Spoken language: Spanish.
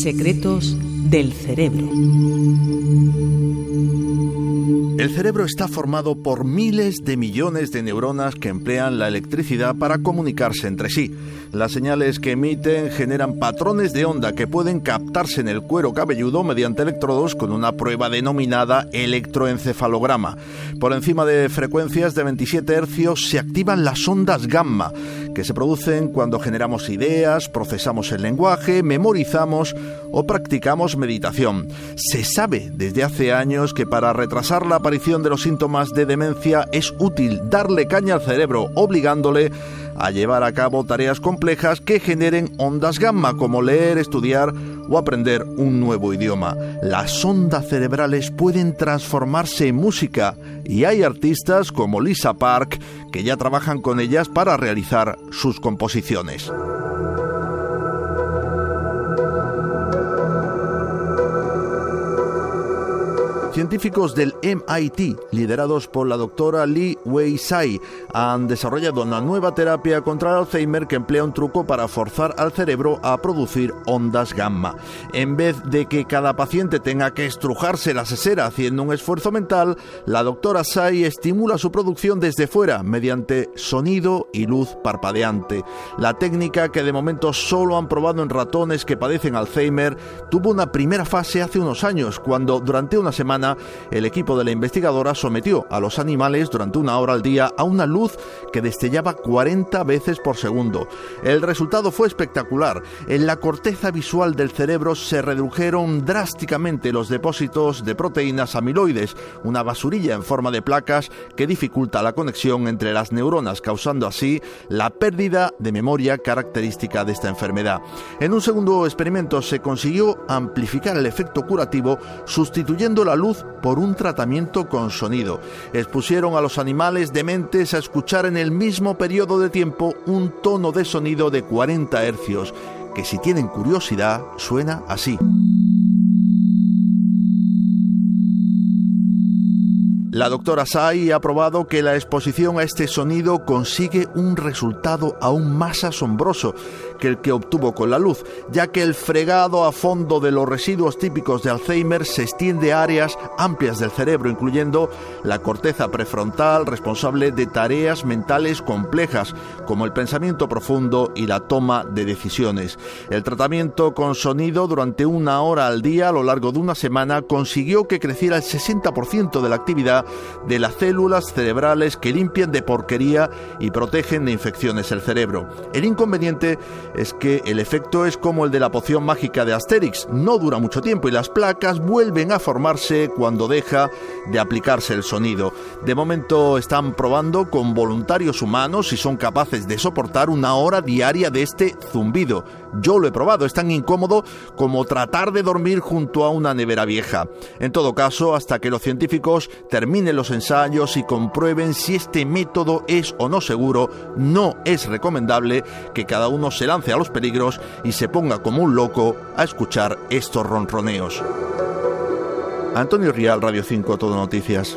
Secretos del cerebro. El cerebro está formado por miles de millones de neuronas que emplean la electricidad para comunicarse entre sí. Las señales que emiten generan patrones de onda que pueden captarse en el cuero cabelludo mediante electrodos con una prueba denominada electroencefalograma. Por encima de frecuencias de 27 hercios se activan las ondas gamma, que se producen cuando generamos ideas, procesamos el lenguaje, memorizamos o practicamos meditación. Se sabe desde hace años que para retrasar la aparición de los síntomas de demencia es útil darle caña al cerebro, obligándole a llevar a cabo tareas complejas que generen ondas gamma, como leer, estudiar o aprender un nuevo idioma. Las ondas cerebrales pueden transformarse en música y hay artistas como Lisa Park que ya trabajan con ellas para realizar sus composiciones. Científicos del MIT, liderados por la doctora Li Wei-Sai, han desarrollado una nueva terapia contra el Alzheimer que emplea un truco para forzar al cerebro a producir ondas gamma. En vez de que cada paciente tenga que estrujarse la sesera haciendo un esfuerzo mental, la doctora Sai estimula su producción desde fuera mediante sonido y luz parpadeante. La técnica que de momento solo han probado en ratones que padecen Alzheimer tuvo una primera fase hace unos años, cuando durante una semana el equipo de la investigadora sometió a los animales durante una hora al día a una luz que destellaba 40 veces por segundo. El resultado fue espectacular. En la corteza visual del cerebro se redujeron drásticamente los depósitos de proteínas amiloides, una basurilla en forma de placas que dificulta la conexión entre las neuronas, causando así la pérdida de memoria característica de esta enfermedad. En un segundo experimento se consiguió amplificar el efecto curativo sustituyendo la luz por un tratamiento con sonido. Expusieron a los animales dementes a escuchar en el mismo periodo de tiempo un tono de sonido de 40 hercios, que si tienen curiosidad suena así. La doctora Sai ha probado que la exposición a este sonido consigue un resultado aún más asombroso que el que obtuvo con la luz, ya que el fregado a fondo de los residuos típicos de Alzheimer se extiende a áreas amplias del cerebro, incluyendo la corteza prefrontal responsable de tareas mentales complejas, como el pensamiento profundo y la toma de decisiones. El tratamiento con sonido durante una hora al día a lo largo de una semana consiguió que creciera el 60% de la actividad de las células cerebrales que limpian de porquería y protegen de infecciones el cerebro. El inconveniente es que el efecto es como el de la poción mágica de Asterix, no dura mucho tiempo y las placas vuelven a formarse cuando deja de aplicarse el sonido. De momento están probando con voluntarios humanos si son capaces de soportar una hora diaria de este zumbido. Yo lo he probado, es tan incómodo como tratar de dormir junto a una nevera vieja. En todo caso, hasta que los científicos terminen los ensayos y comprueben si este método es o no seguro, no es recomendable que cada uno se lance a los peligros y se ponga como un loco a escuchar estos ronroneos. Antonio Rial, Radio 5, Todo Noticias.